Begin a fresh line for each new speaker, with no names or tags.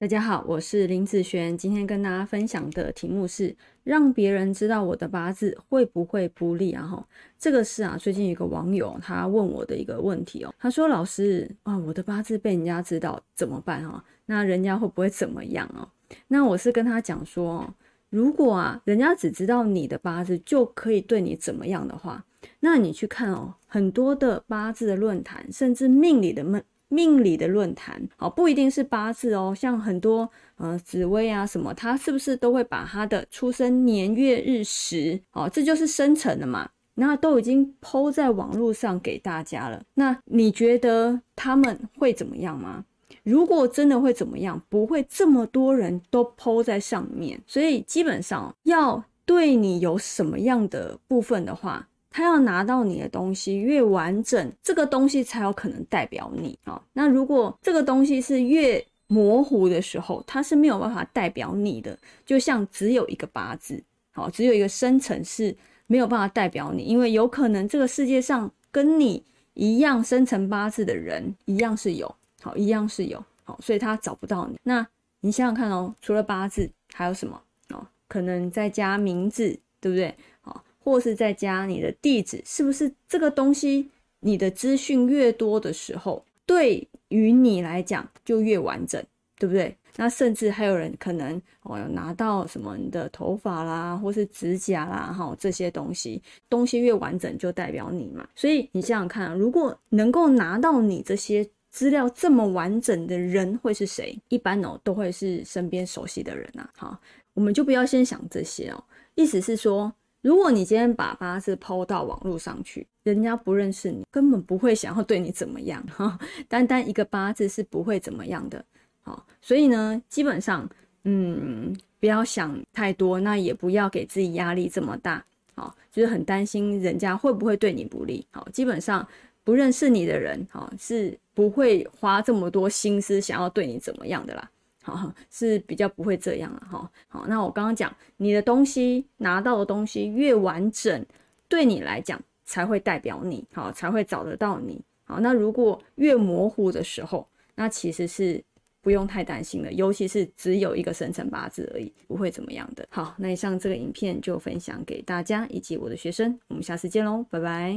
大家好，我是林子璇，今天跟大家分享的题目是让别人知道我的八字会不会不利啊？哈，这个是啊，最近有个网友他问我的一个问题哦，他说老师啊，我的八字被人家知道怎么办啊？那人家会不会怎么样哦？那我是跟他讲说，如果啊，人家只知道你的八字就可以对你怎么样的话，那你去看哦，很多的八字的论坛，甚至命理的命。命理的论坛，好不一定是八字哦，像很多呃紫薇啊什么，他是不是都会把他的出生年月日时，哦，这就是生辰了嘛？那都已经抛在网络上给大家了。那你觉得他们会怎么样吗？如果真的会怎么样，不会这么多人都抛在上面。所以基本上要对你有什么样的部分的话。他要拿到你的东西越完整，这个东西才有可能代表你啊。那如果这个东西是越模糊的时候，它是没有办法代表你的。就像只有一个八字，好，只有一个生辰是没有办法代表你，因为有可能这个世界上跟你一样生辰八字的人一样是有，好，一样是有，好，所以他找不到你。那你想想看哦，除了八字还有什么哦？可能再加名字，对不对？或是再加你的地址，是不是这个东西？你的资讯越多的时候，对于你来讲就越完整，对不对？那甚至还有人可能哦，拿到什么你的头发啦，或是指甲啦，哈，这些东西，东西越完整就代表你嘛。所以你想想看，如果能够拿到你这些资料这么完整的人会是谁？一般哦，都会是身边熟悉的人呐。好，我们就不要先想这些哦，意思是说。如果你今天把八字抛到网络上去，人家不认识你，根本不会想要对你怎么样哈。单单一个八字是不会怎么样的，好，所以呢，基本上，嗯，不要想太多，那也不要给自己压力这么大，好，就是很担心人家会不会对你不利，好，基本上不认识你的人，好，是不会花这么多心思想要对你怎么样的啦。是比较不会这样了哈。好，那我刚刚讲，你的东西拿到的东西越完整，对你来讲才会代表你，好，才会找得到你。好，那如果越模糊的时候，那其实是不用太担心的，尤其是只有一个生辰八字而已，不会怎么样的。好，那以上这个影片就分享给大家以及我的学生，我们下次见喽，拜拜。